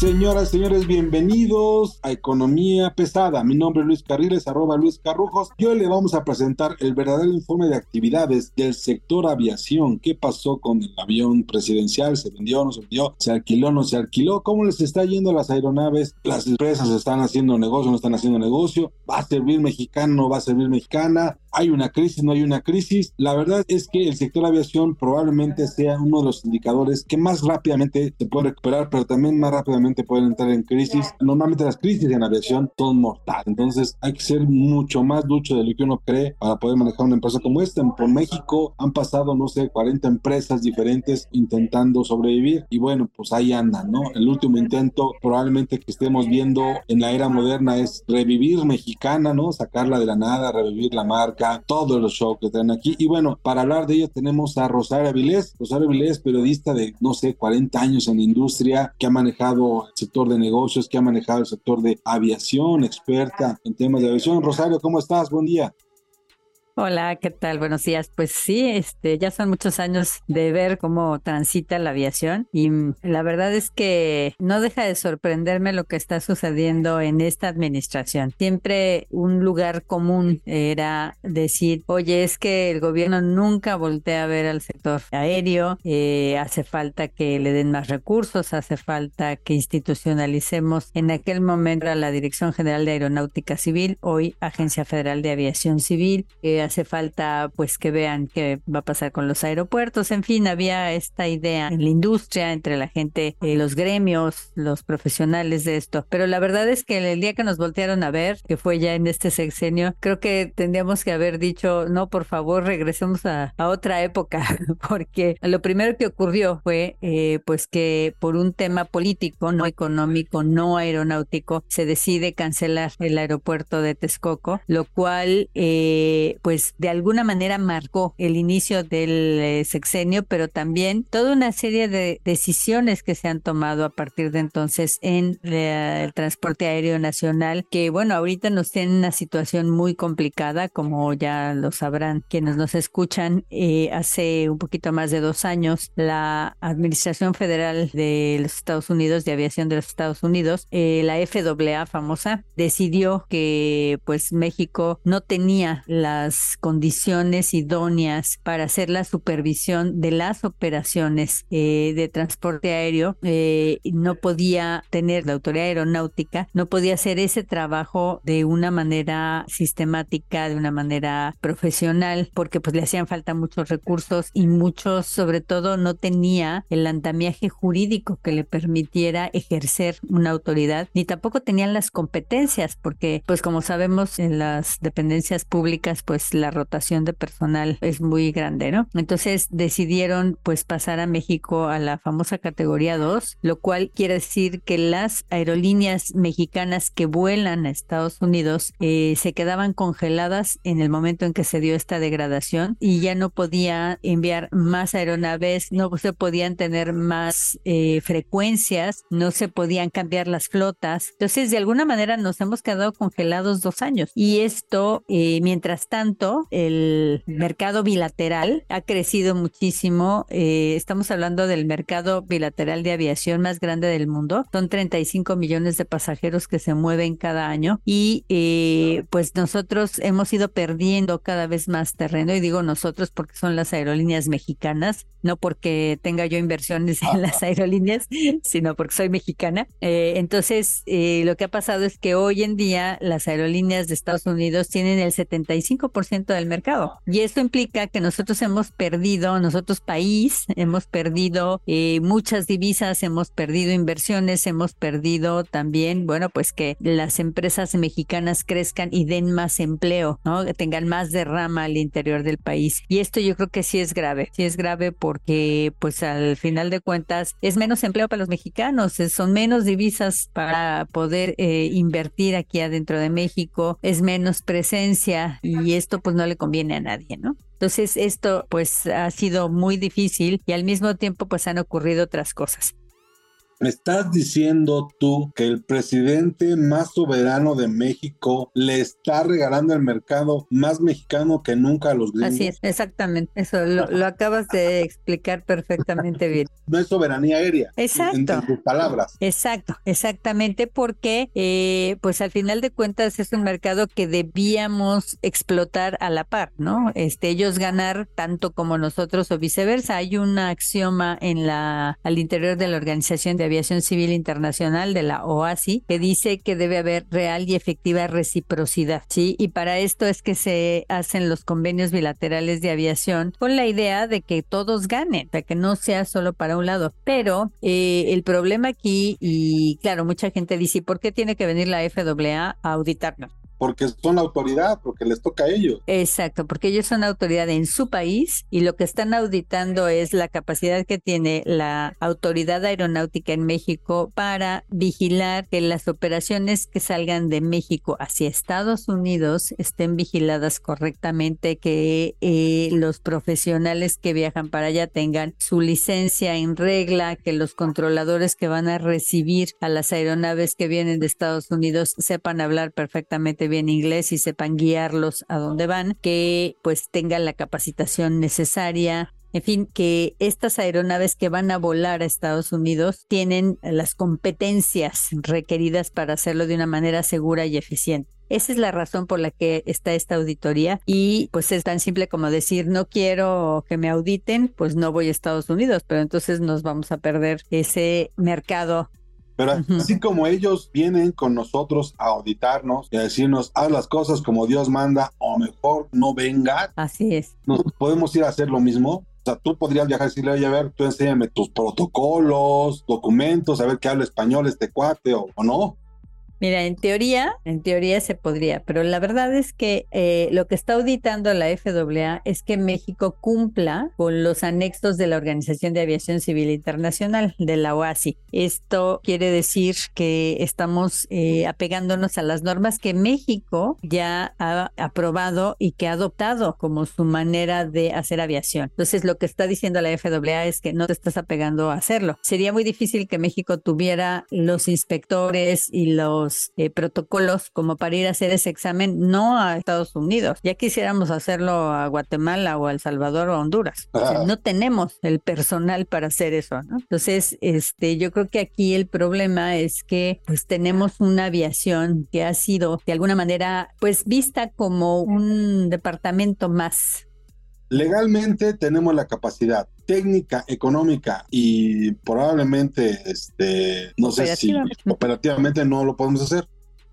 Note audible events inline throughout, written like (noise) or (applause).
Señoras, señores, bienvenidos a Economía Pesada. Mi nombre es Luis Carriles, arroba Luis Carrujos. Y hoy le vamos a presentar el verdadero informe de actividades del sector aviación. ¿Qué pasó con el avión presidencial? ¿Se vendió, no se vendió? ¿Se alquiló, no se alquiló? ¿Cómo les está yendo las aeronaves? ¿Las empresas están haciendo negocio, no están haciendo negocio? ¿Va a servir mexicano, no va a servir mexicana? ¿Hay una crisis, no hay una crisis? La verdad es que el sector aviación probablemente sea uno de los indicadores que más rápidamente se puede recuperar, pero también más rápidamente pueden entrar en crisis. Normalmente las crisis en aviación son mortales. Entonces hay que ser mucho más ducho de lo que uno cree para poder manejar una empresa como esta. Por México han pasado, no sé, 40 empresas diferentes intentando sobrevivir y bueno, pues ahí andan, ¿no? El último intento probablemente que estemos viendo en la era moderna es revivir mexicana, ¿no? Sacarla de la nada, revivir la marca, todos los shows que traen aquí. Y bueno, para hablar de ello tenemos a Rosario Avilés. Rosario Avilés, periodista de, no sé, 40 años en la industria, que ha manejado el sector de negocios, que ha manejado el sector de aviación, experta en temas de aviación. Rosario, ¿cómo estás? Buen día. Hola, ¿qué tal? Buenos días. Pues sí, este, ya son muchos años de ver cómo transita la aviación y mm, la verdad es que no deja de sorprenderme lo que está sucediendo en esta administración. Siempre un lugar común era decir, oye, es que el gobierno nunca voltea a ver al sector aéreo, eh, hace falta que le den más recursos, hace falta que institucionalicemos en aquel momento a la Dirección General de Aeronáutica Civil, hoy Agencia Federal de Aviación Civil. Eh, hace falta pues que vean qué va a pasar con los aeropuertos, en fin, había esta idea en la industria, entre la gente, eh, los gremios, los profesionales de esto, pero la verdad es que el día que nos voltearon a ver, que fue ya en este sexenio, creo que tendríamos que haber dicho, no, por favor, regresemos a, otra época, (laughs) porque lo primero que ocurrió fue eh, pues que por un tema político, no económico, no aeronáutico, se decide cancelar el aeropuerto de Texcoco, lo cual eh, pues pues de alguna manera marcó el inicio del eh, sexenio, pero también toda una serie de decisiones que se han tomado a partir de entonces en eh, el transporte aéreo nacional, que bueno, ahorita nos tienen una situación muy complicada, como ya lo sabrán quienes nos escuchan, eh, hace un poquito más de dos años la Administración Federal de los Estados Unidos, de Aviación de los Estados Unidos, la FAA famosa, decidió que pues México no tenía las condiciones idóneas para hacer la supervisión de las operaciones eh, de transporte aéreo, eh, no podía tener la autoridad aeronáutica, no podía hacer ese trabajo de una manera sistemática, de una manera profesional, porque pues le hacían falta muchos recursos y muchos, sobre todo, no tenía el andamiaje jurídico que le permitiera ejercer una autoridad, ni tampoco tenían las competencias, porque pues como sabemos en las dependencias públicas, pues la rotación de personal es muy grande, ¿no? Entonces decidieron pues pasar a México a la famosa categoría 2, lo cual quiere decir que las aerolíneas mexicanas que vuelan a Estados Unidos eh, se quedaban congeladas en el momento en que se dio esta degradación y ya no podía enviar más aeronaves, no se podían tener más eh, frecuencias, no se podían cambiar las flotas. Entonces, de alguna manera nos hemos quedado congelados dos años y esto, eh, mientras tanto, el mercado bilateral ha crecido muchísimo. Eh, estamos hablando del mercado bilateral de aviación más grande del mundo. Son 35 millones de pasajeros que se mueven cada año y eh, pues nosotros hemos ido perdiendo cada vez más terreno y digo nosotros porque son las aerolíneas mexicanas, no porque tenga yo inversiones en las aerolíneas, sino porque soy mexicana. Eh, entonces, lo que ha pasado es que hoy en día las aerolíneas de Estados Unidos tienen el 75% del mercado y esto implica que nosotros hemos perdido, nosotros país, hemos perdido eh, muchas divisas, hemos perdido inversiones, hemos perdido también, bueno, pues que las empresas mexicanas crezcan y den más empleo, ¿no? Que tengan más derrama al interior del país. Y esto yo creo que sí es grave, sí es grave porque pues al final de cuentas es menos empleo para los mexicanos, son menos divisas para poder eh, invertir aquí adentro de México, es menos presencia y esto pues no le conviene a nadie, ¿no? Entonces esto pues ha sido muy difícil y al mismo tiempo pues han ocurrido otras cosas. ¿Me estás diciendo tú que el presidente más soberano de México le está regalando el mercado más mexicano que nunca a los gringos? Así es, exactamente. Eso lo, acabas de (laughs) explicar perfectamente bien. No es soberanía aérea. Exacto. En, tus palabras. Exacto, exactamente, porque eh, pues al final de cuentas es un mercado que debíamos explotar a la par, ¿no? Este, ellos ganar tanto como nosotros o viceversa. Hay una axioma en la al interior de la organización de Aviación Civil Internacional de la OASI, que dice que debe haber real y efectiva reciprocidad, ¿sí? Y para esto es que se hacen los convenios bilaterales de aviación con la idea de que todos ganen, o sea, que no sea solo para un lado. Pero eh, el problema aquí, y claro, mucha gente dice, ¿por qué tiene que venir la FAA a auditarnos? Porque son autoridad, porque les toca a ellos. Exacto, porque ellos son autoridad en su país y lo que están auditando es la capacidad que tiene la autoridad aeronáutica en México para vigilar que las operaciones que salgan de México hacia Estados Unidos estén vigiladas correctamente, que eh, los profesionales que viajan para allá tengan su licencia en regla, que los controladores que van a recibir a las aeronaves que vienen de Estados Unidos sepan hablar perfectamente bien inglés y sepan guiarlos a donde van, que pues tengan la capacitación necesaria, en fin, que estas aeronaves que van a volar a Estados Unidos tienen las competencias requeridas para hacerlo de una manera segura y eficiente. Esa es la razón por la que está esta auditoría y pues es tan simple como decir no quiero que me auditen, pues no voy a Estados Unidos, pero entonces nos vamos a perder ese mercado pero así como ellos vienen con nosotros a auditarnos y a decirnos, haz las cosas como Dios manda o mejor no venga. Así es. Nos podemos ir a hacer lo mismo. O sea, tú podrías viajar y decirle, oye, a ver, tú enséñame tus protocolos, documentos, a ver qué habla español este cuate o no. Mira, en teoría, en teoría se podría, pero la verdad es que eh, lo que está auditando la FAA es que México cumpla con los anexos de la Organización de Aviación Civil Internacional, de la OASI. Esto quiere decir que estamos eh, apegándonos a las normas que México ya ha aprobado y que ha adoptado como su manera de hacer aviación. Entonces, lo que está diciendo la FAA es que no te estás apegando a hacerlo. Sería muy difícil que México tuviera los inspectores y los eh, protocolos como para ir a hacer ese examen, no a Estados Unidos. Ya quisiéramos hacerlo a Guatemala o a El Salvador o a Honduras. no tenemos el personal para hacer eso, ¿no? Entonces, este, yo creo que aquí el problema es que pues tenemos una aviación que ha sido de alguna manera pues vista como un departamento más legalmente tenemos la capacidad técnica, económica y probablemente, este, no sé si operativamente no lo podemos hacer.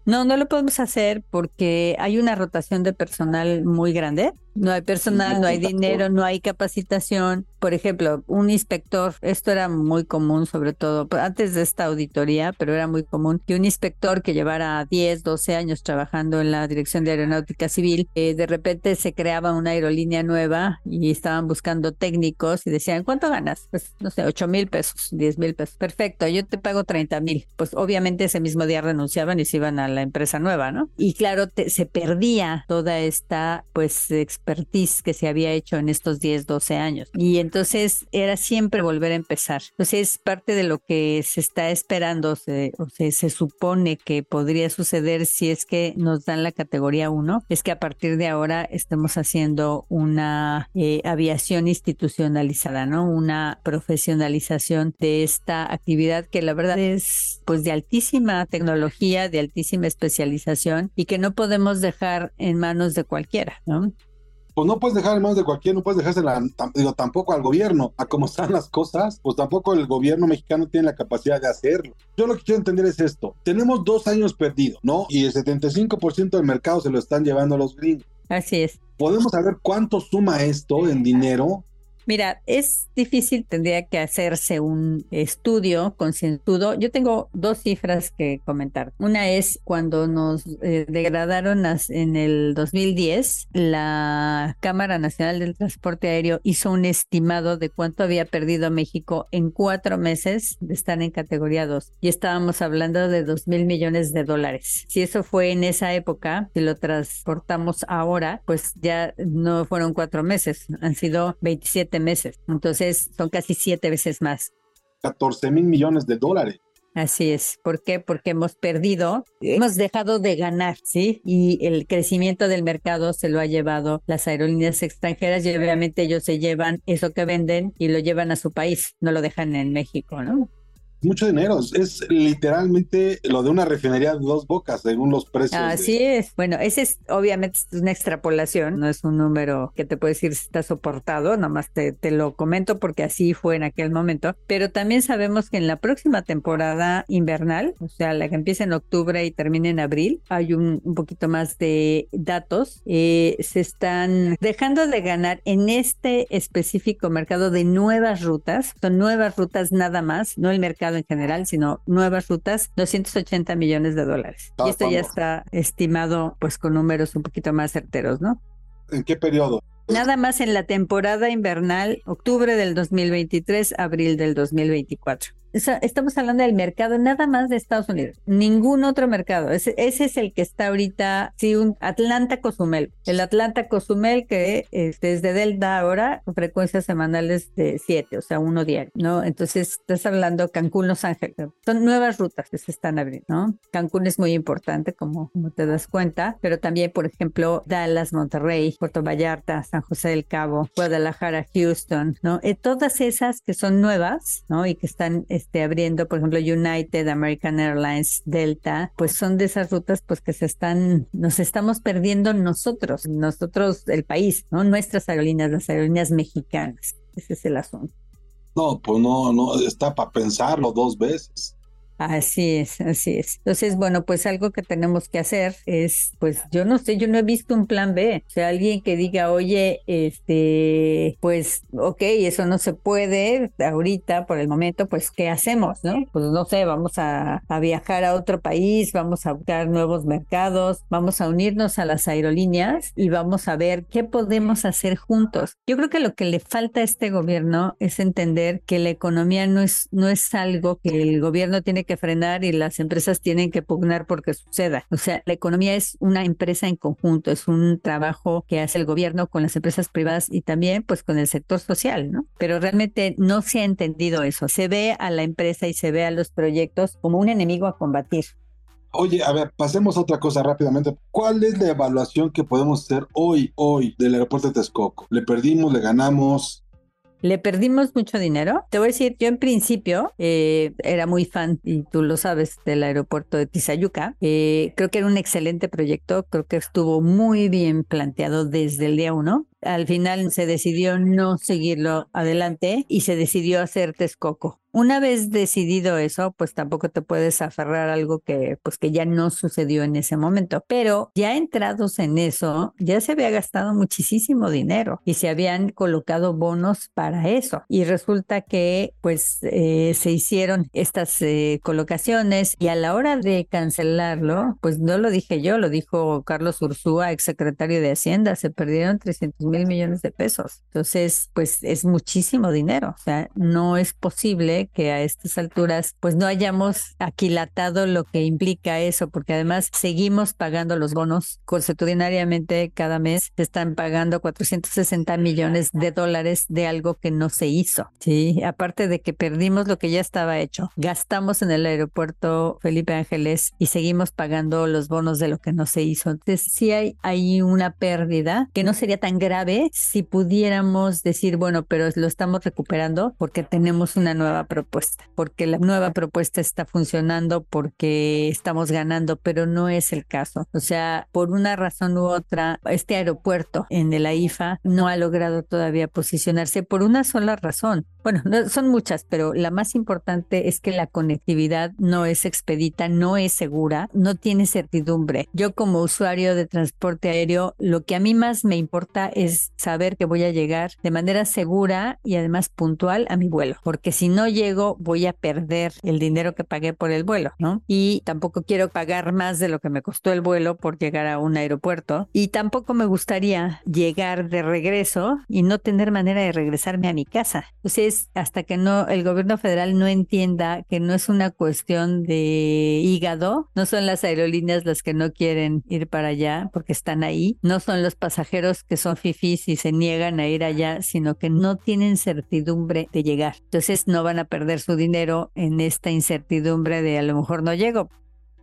No, no lo podemos hacer porque hay una rotación de personal muy grande no hay personal, no hay dinero, no hay capacitación. Por ejemplo, un inspector, esto era muy común, sobre todo antes de esta auditoría, pero era muy común que un inspector que llevara 10, 12 años trabajando en la Dirección de Aeronáutica Civil, eh, de repente se creaba una aerolínea nueva y estaban buscando técnicos y decían, ¿cuánto ganas? Pues no sé, 8 mil pesos, 10 mil pesos. Perfecto, yo te pago 30 mil. Pues obviamente ese mismo día renunciaban y se iban a la empresa nueva, ¿no? Y claro, se perdía toda esta pues experiencia expertise que se había hecho en estos 10, 12 años. Y entonces era siempre volver a empezar. Entonces, parte de lo que se está esperando, se, o se, se supone que podría suceder si es que nos dan la categoría 1, es que a partir de ahora estemos haciendo una eh, aviación institucionalizada, ¿no? Una profesionalización de esta actividad que la verdad es pues de altísima tecnología, de altísima especialización y que no podemos dejar en manos de cualquiera, ¿no? Pues no puedes dejar en manos de cualquiera, no puedes dejársela, digo, tampoco al gobierno, a cómo están las cosas, pues tampoco el gobierno mexicano tiene la capacidad de hacerlo. Yo lo que quiero entender es esto, tenemos dos años perdidos, ¿no? Y el 75% del mercado se lo están llevando los gringos. Así es. ¿Podemos saber cuánto suma esto en dinero? Mira, es difícil, tendría que hacerse un estudio concientudo. Yo tengo dos cifras que comentar. Una es cuando nos eh, degradaron en el 2010, la Cámara Nacional del Transporte Aéreo hizo un estimado de cuánto había perdido México en cuatro meses de estar en categoría 2. Y estábamos hablando de 2 mil millones de dólares. Si eso fue en esa época, si lo transportamos ahora, pues ya no fueron cuatro meses, han sido 27 meses. Entonces son casi siete veces más. 14 mil millones de dólares. Así es. ¿Por qué? Porque hemos perdido, hemos dejado de ganar, ¿sí? Y el crecimiento del mercado se lo ha llevado las aerolíneas extranjeras y obviamente ellos se llevan eso que venden y lo llevan a su país, no lo dejan en México, ¿no? Mucho dinero. Es literalmente lo de una refinería de dos bocas, según los precios. Así es. Bueno, ese es obviamente una extrapolación, no es un número que te puedo decir si está soportado, nomás te, te lo comento porque así fue en aquel momento. Pero también sabemos que en la próxima temporada invernal, o sea, la que empieza en octubre y termina en abril, hay un, un poquito más de datos. Eh, se están dejando de ganar en este específico mercado de nuevas rutas, son nuevas rutas nada más, no el mercado en general, sino nuevas rutas, 280 millones de dólares. y esto ya está estimado pues con números un poquito más certeros, ¿no? ¿En qué periodo? Nada más en la temporada invernal, octubre del 2023, abril del 2024 estamos hablando del mercado nada más de Estados Unidos, ningún otro mercado. Ese, es el que está ahorita, sí, un Atlanta Cozumel. El Atlanta Cozumel que este, es de Delta ahora, frecuencias semanales de 7, o sea, uno diario, ¿no? Entonces, estás hablando Cancún, Los Ángeles. Son nuevas rutas que se están abriendo, ¿no? Cancún es muy importante, como, como te das cuenta, pero también, por ejemplo, Dallas, Monterrey, Puerto Vallarta, San José del Cabo, Guadalajara, Houston, ¿no? Eh, todas esas que son nuevas, ¿no? Y que están este, abriendo, por ejemplo, United, American Airlines, Delta, pues son de esas rutas pues que se están, nos estamos perdiendo nosotros, nosotros, el país, ¿no? Nuestras aerolíneas, las aerolíneas mexicanas. Ese es el asunto. No, pues no, no, está para pensarlo dos veces. Así es, así es. Entonces, bueno, pues algo que tenemos que hacer es, pues yo no sé, yo no he visto un plan B. O sea, alguien que diga, oye, este, pues, ok, eso no se puede ahorita por el momento, pues, ¿qué hacemos? ¿No? Pues no sé, vamos a, viajar a otro país, vamos a buscar nuevos mercados, vamos a unirnos a las aerolíneas y vamos a ver qué podemos hacer juntos. Yo creo que lo que le falta a este gobierno es entender que la economía no es, no es algo que el gobierno tiene que frenar y las empresas tienen que pugnar porque suceda. O sea, la economía es una empresa en conjunto, es un trabajo que hace el gobierno con las empresas privadas y también pues con el sector social, ¿no? Pero realmente no se ha entendido eso. Se ve a la empresa y se ve a los proyectos como un enemigo a combatir. Oye, a ver, pasemos a otra cosa rápidamente. ¿Cuál es la evaluación que podemos hacer hoy, hoy del aeropuerto de Texcoco? ¿Le perdimos, le ganamos? Le perdimos mucho dinero. Te voy a decir, yo en principio eh, era muy fan, y tú lo sabes, del aeropuerto de Tizayuca. Eh, creo que era un excelente proyecto, creo que estuvo muy bien planteado desde el día uno. Al final se decidió no seguirlo adelante y se decidió hacer Texcoco. Una vez decidido eso, pues tampoco te puedes aferrar algo que pues que ya no sucedió en ese momento, pero ya entrados en eso, ya se había gastado muchísimo dinero y se habían colocado bonos para eso y resulta que pues eh, se hicieron estas eh, colocaciones y a la hora de cancelarlo, pues no lo dije yo, lo dijo Carlos Ursúa, exsecretario de Hacienda, se perdieron 300 mil millones de pesos. Entonces, pues es muchísimo dinero, o sea, no es posible que a estas alturas pues no hayamos aquilatado lo que implica eso, porque además seguimos pagando los bonos consuetudinariamente cada mes se están pagando 460 millones de dólares de algo que no se hizo. Sí, aparte de que perdimos lo que ya estaba hecho, gastamos en el aeropuerto Felipe Ángeles y seguimos pagando los bonos de lo que no se hizo. Entonces sí hay, hay una pérdida que no sería tan grave si pudiéramos decir, bueno, pero lo estamos recuperando porque tenemos una nueva propuesta, porque la nueva propuesta está funcionando, porque estamos ganando, pero no es el caso. O sea, por una razón u otra, este aeropuerto en el AIFA no ha logrado todavía posicionarse por una sola razón. Bueno, son muchas, pero la más importante es que la conectividad no es expedita, no es segura, no tiene certidumbre. Yo como usuario de transporte aéreo, lo que a mí más me importa es saber que voy a llegar de manera segura y además puntual a mi vuelo, porque si no llego voy a perder el dinero que pagué por el vuelo, ¿no? Y tampoco quiero pagar más de lo que me costó el vuelo por llegar a un aeropuerto y tampoco me gustaría llegar de regreso y no tener manera de regresarme a mi casa. Entonces, hasta que no el gobierno federal no entienda que no es una cuestión de hígado, no son las aerolíneas las que no quieren ir para allá porque están ahí, no son los pasajeros que son fifís y se niegan a ir allá, sino que no tienen certidumbre de llegar. Entonces no van a perder su dinero en esta incertidumbre de a lo mejor no llego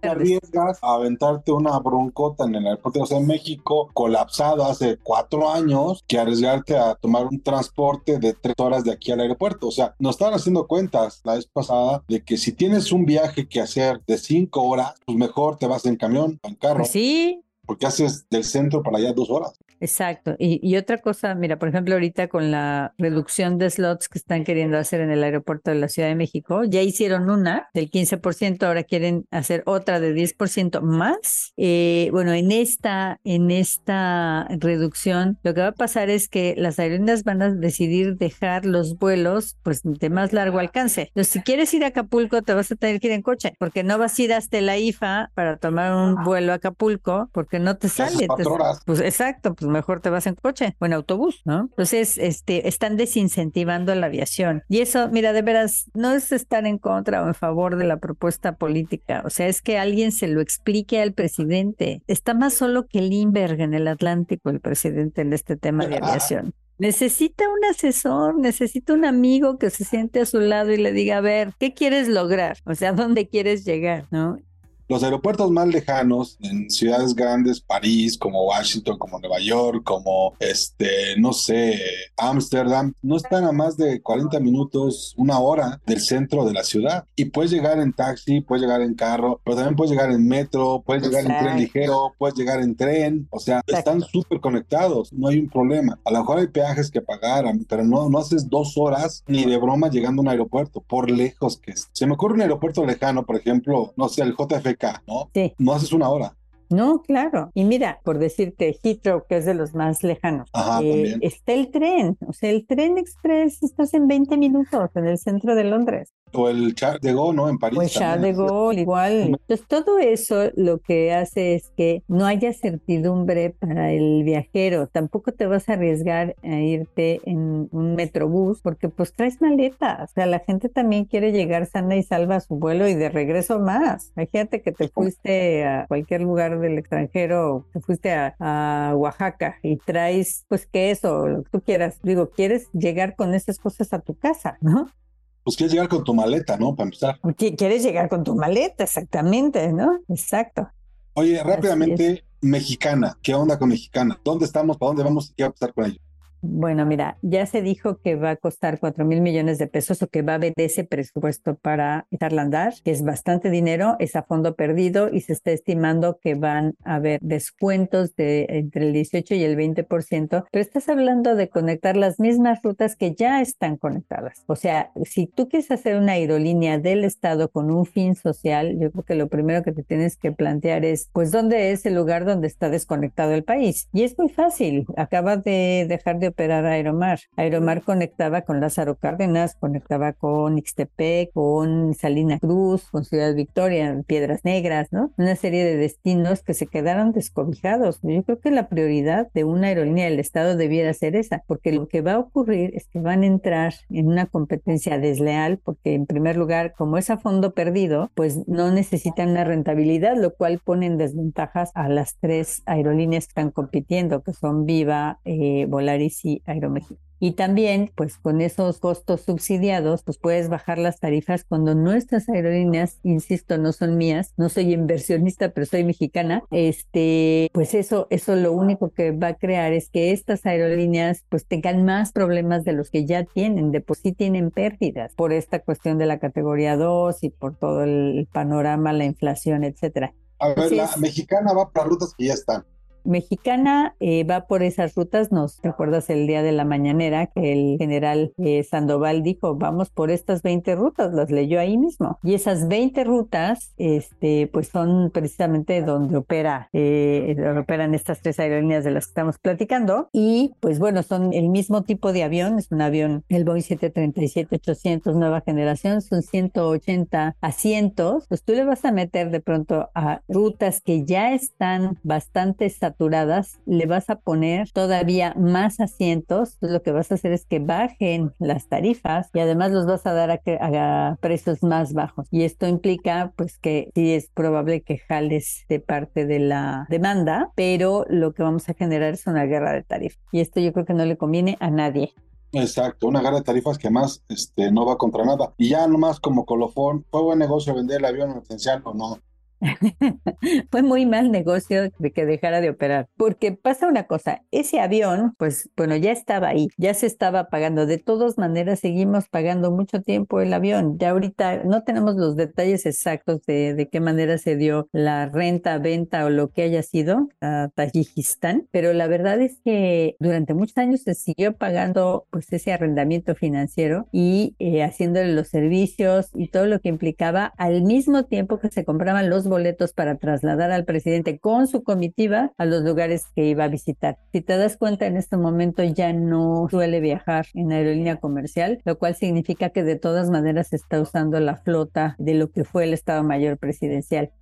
arriesgas a aventarte una broncota en el aeropuerto de México colapsado hace cuatro años que arriesgarte a tomar un transporte de tres horas de aquí al aeropuerto. O sea, nos estaban haciendo cuentas la vez pasada de que si tienes un viaje que hacer de cinco horas, pues mejor te vas en camión, en carro. Pues sí. Porque haces del centro para allá dos horas. Exacto. Y, otra cosa, mira, por ejemplo, ahorita con la reducción de slots que están queriendo hacer en el aeropuerto de la Ciudad de México, ya hicieron una del 15%, ahora quieren hacer otra de 10% más. Eh, bueno, en esta, en esta reducción, lo que va a pasar es que las aerolíneas van a decidir dejar los vuelos pues de más largo alcance. Entonces, si quieres ir a Acapulco, te vas a tener que ir en coche, porque no vas a ir hasta la IFA para tomar un vuelo a Acapulco, porque no te sale. Pues exacto, pues mejor te vas en coche o en autobús, ¿no? Entonces, este, están desincentivando la aviación. Y eso, mira, de veras, no es estar en contra o en favor de la propuesta política. O sea, es que alguien se lo explique al presidente. Está más solo que Lindbergh en el Atlántico, el presidente, en este tema de aviación. Necesita un asesor, necesita un amigo que se siente a su lado y le diga, a ver, ¿qué quieres lograr? O sea, ¿dónde quieres llegar? ¿No? Los aeropuertos más lejanos en ciudades grandes, París, como Washington, como Nueva York, como este, no sé, Ámsterdam, no están a más de 40 minutos, una hora del centro de la ciudad. Y puedes llegar en taxi, puedes llegar en carro, pero también puedes llegar en metro, puedes llegar en tren ligero, puedes llegar en tren. O sea, están súper conectados, no hay un problema. A lo mejor hay peajes que pagar, pero no, no haces dos horas ni de broma llegando a un aeropuerto, por lejos que es. Se me ocurre un aeropuerto lejano, por ejemplo, no sé, el ¿no? Sí. No haces una hora. No, claro. Y mira, por decirte, Heathrow, que es de los más lejanos, eh, está el tren. O sea, el tren express estás en 20 minutos en el centro de Londres. O el Charles de Gaulle, ¿no? En París. El Charles de Gaulle, igual. Entonces, todo eso lo que hace es que no haya certidumbre para el viajero. Tampoco te vas a arriesgar a irte en un metrobús porque pues traes maletas. O sea, la gente también quiere llegar sana y salva a su vuelo y de regreso más. Imagínate que te fuiste a cualquier lugar del extranjero, te fuiste a, a Oaxaca y traes pues queso, lo que tú quieras. Digo, quieres llegar con esas cosas a tu casa, ¿no? Pues quieres llegar con tu maleta, ¿no? Para empezar. Quieres llegar con tu maleta, exactamente, ¿no? Exacto. Oye, rápidamente, mexicana, ¿qué onda con mexicana? ¿Dónde estamos? ¿Para dónde vamos? ¿Qué va a pasar con ellos? Bueno, mira, ya se dijo que va a costar 4 mil millones de pesos o que va a haber ese presupuesto para echarla andar, que es bastante dinero, es a fondo perdido y se está estimando que van a haber descuentos de entre el 18 y el 20%, pero estás hablando de conectar las mismas rutas que ya están conectadas. O sea, si tú quieres hacer una aerolínea del Estado con un fin social, yo creo que lo primero que te tienes que plantear es, pues, ¿dónde es el lugar donde está desconectado el país? Y es muy fácil, acaba de dejar de operar Aeromar. Aeromar conectaba con Lázaro Cárdenas, conectaba con Ixtepec, con Salina Cruz, con Ciudad Victoria, Piedras Negras, ¿no? Una serie de destinos que se quedaron descobijados. Yo creo que la prioridad de una aerolínea del Estado debiera ser esa, porque lo que va a ocurrir es que van a entrar en una competencia desleal, porque en primer lugar, como es a fondo perdido, pues no necesitan una rentabilidad, lo cual pone en desventajas a las tres aerolíneas que están compitiendo, que son Viva, eh, Volaris y Aeroméxico. Y también, pues con esos costos subsidiados, pues puedes bajar las tarifas cuando nuestras aerolíneas, insisto, no son mías, no soy inversionista, pero soy mexicana, este, pues eso, eso lo único que va a crear es que estas aerolíneas pues tengan más problemas de los que ya tienen, de por sí tienen pérdidas por esta cuestión de la categoría 2 y por todo el panorama, la inflación, etcétera. A ver, la mexicana va para rutas que ya están mexicana eh, va por esas rutas. Nos recuerdas el día de la mañanera que el general eh, Sandoval dijo, vamos por estas 20 rutas, las leyó ahí mismo. Y esas 20 rutas, este, pues son precisamente donde opera, eh, operan estas tres aerolíneas de las que estamos platicando. Y pues bueno, son el mismo tipo de avión, es un avión, el Boeing 737-800 nueva generación, son 180 asientos. Pues tú le vas a meter de pronto a rutas que ya están bastante saturadas le vas a poner todavía más asientos, lo que vas a hacer es que bajen las tarifas y además los vas a dar a, precios más bajos. Y esto implica pues que sí es probable que jales de parte de la demanda, pero lo que vamos a generar es una guerra de tarifas. Y esto yo creo que no le conviene a nadie. Exacto, una guerra de tarifas que más este, no va contra nada. Y ya nomás como colofón, ¿fue buen negocio vender el avión esencial o no? (laughs) Fue muy mal negocio de que dejara de operar, porque pasa una cosa, ese avión, pues bueno, ya estaba ahí, ya se estaba pagando, de todas maneras seguimos pagando mucho tiempo el avión, ya ahorita no tenemos los detalles exactos de, de qué manera se dio la renta, venta o lo que haya sido a Tayikistán, pero la verdad es que durante muchos años se siguió pagando pues ese arrendamiento financiero y eh, haciéndole los servicios y todo lo que implicaba al mismo tiempo que se compraban los boletos para trasladar al presidente con su comitiva a los lugares que iba a visitar. Si te das cuenta, en este momento ya no suele viajar en aerolínea comercial, lo cual significa que de todas maneras está usando la flota de lo que fue el Estado Mayor Presidencial.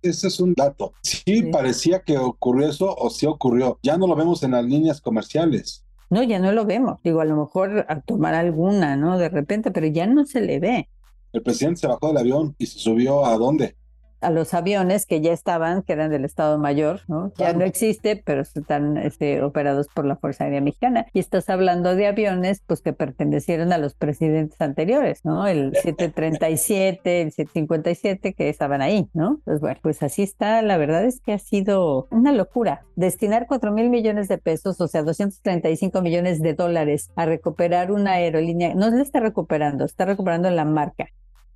Ese es un dato. Sí, parecía que ocurrió eso o sí ocurrió. Ya no lo vemos en las líneas comerciales. No, ya no lo vemos. Digo, a lo mejor a tomar alguna, ¿no? De repente, pero ya no se le ve. El presidente se bajó del avión y se subió a dónde? A los aviones que ya estaban, que eran del Estado Mayor, ¿no? Ya no existe, pero están este, operados por la Fuerza Aérea Mexicana. Y estás hablando de aviones, pues que pertenecieron a los presidentes anteriores, ¿no? El (laughs) 737, el 757, que estaban ahí, ¿no? Pues bueno, pues así está. La verdad es que ha sido una locura. Destinar 4 mil millones de pesos, o sea, 235 millones de dólares a recuperar una aerolínea, no le está recuperando, está recuperando la marca.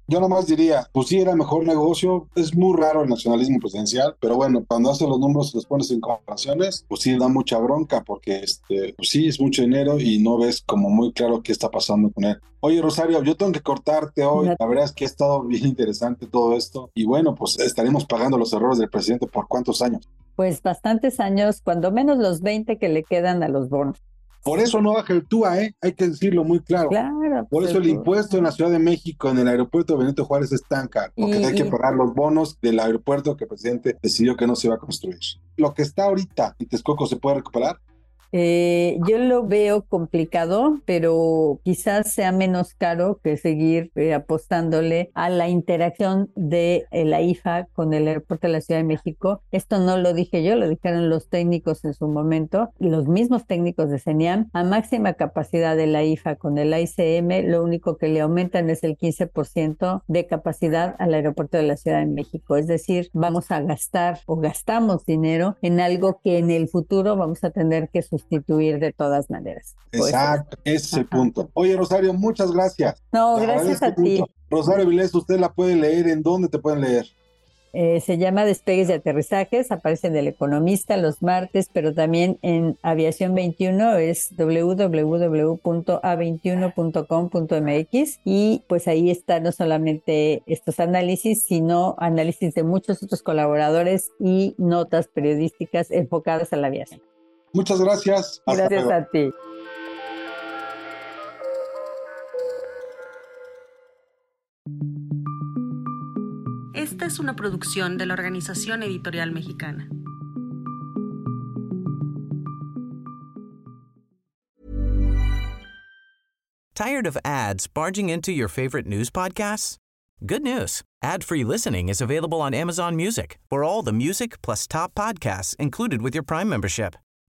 Yo nomás diría, pues sí era mejor negocio, es muy raro el nacionalismo presidencial, pero bueno, cuando haces los números y los pones en comparaciones, pues sí da mucha bronca porque este, pues sí es mucho dinero y no ves como muy claro qué está pasando con él. Oye Rosario, yo tengo que cortarte hoy, la verdad es que ha estado bien interesante todo esto y bueno, pues estaremos pagando los errores del presidente por cuántos años. Pues bastantes años, cuando menos los 20 que le quedan a los bonos. Por eso no baja el TUA, ¿eh? hay que decirlo muy claro. claro Por eso el impuesto en la Ciudad de México, en el aeropuerto Benito Juárez, es tan caro, porque hay que pagar los bonos del aeropuerto que el presidente decidió que no se iba a construir. Lo que está ahorita en Texcoco se puede recuperar. Eh, yo lo veo complicado, pero quizás sea menos caro que seguir eh, apostándole a la interacción de eh, la IFA con el aeropuerto de la Ciudad de México. Esto no lo dije yo, lo dijeron los técnicos en su momento, los mismos técnicos de CENIAM. A máxima capacidad de la IFA con el ICM, lo único que le aumentan es el 15% de capacidad al aeropuerto de la Ciudad de México. Es decir, vamos a gastar o gastamos dinero en algo que en el futuro vamos a tener que sustituir de todas maneras. Exacto, ese es el punto. Oye, Rosario, muchas gracias. No, gracias a ti. Rosario Vilés, usted la puede leer. ¿En dónde te pueden leer? Eh, se llama Despegues y Aterrizajes, aparece en El Economista los martes, pero también en Aviación 21 es www.a21.com.mx y pues ahí está no solamente estos análisis, sino análisis de muchos otros colaboradores y notas periodísticas enfocadas a la aviación. Muchas gracias. gracias a ti. Esta es una producción de la Organización Editorial Mexicana. Tired of ads barging into your favorite news podcasts? Good news. Ad-free listening is available on Amazon Music. For all the music plus top podcasts included with your Prime membership.